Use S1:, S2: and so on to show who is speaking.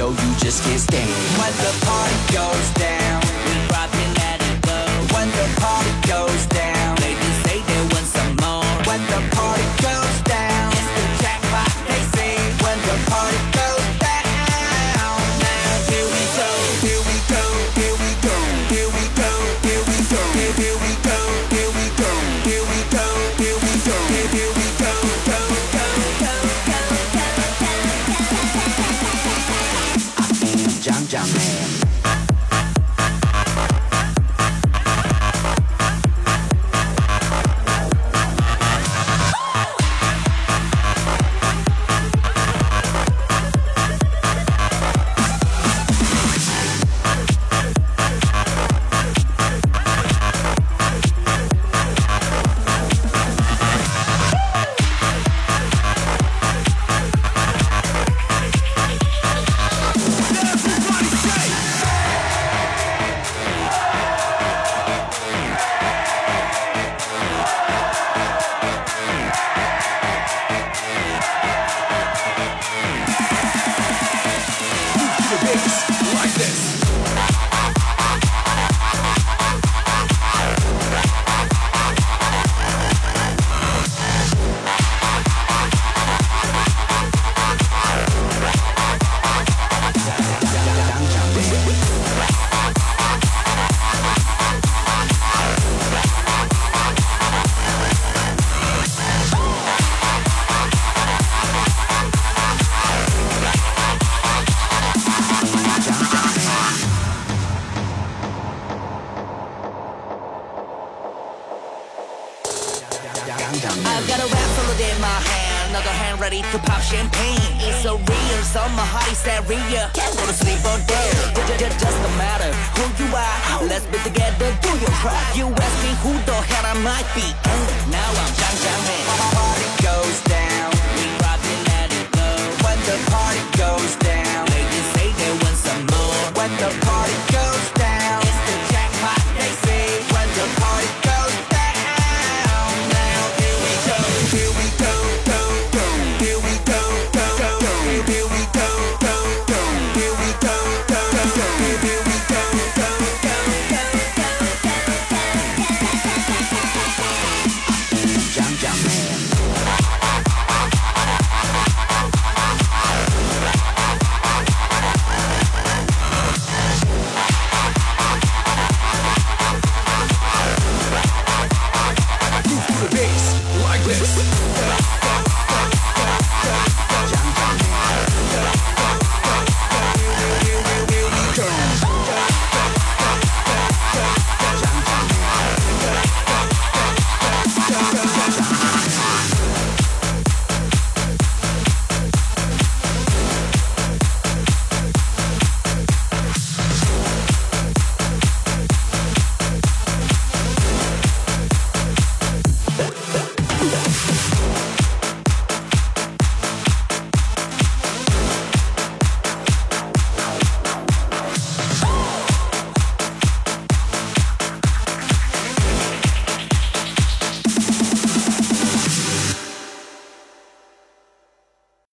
S1: know you just can't stand. When the party goes down, ZZang
S2: I've got a rap solo in my hand, another hand ready to pop champagne. It's so real, so my heart is area. Can't go to sleep all day. Doesn't matter who you are. Let's be together, do your try. You ask me who the hell I might be, now I'm ZZang ZZang Man.
S1: party goes down. Peace.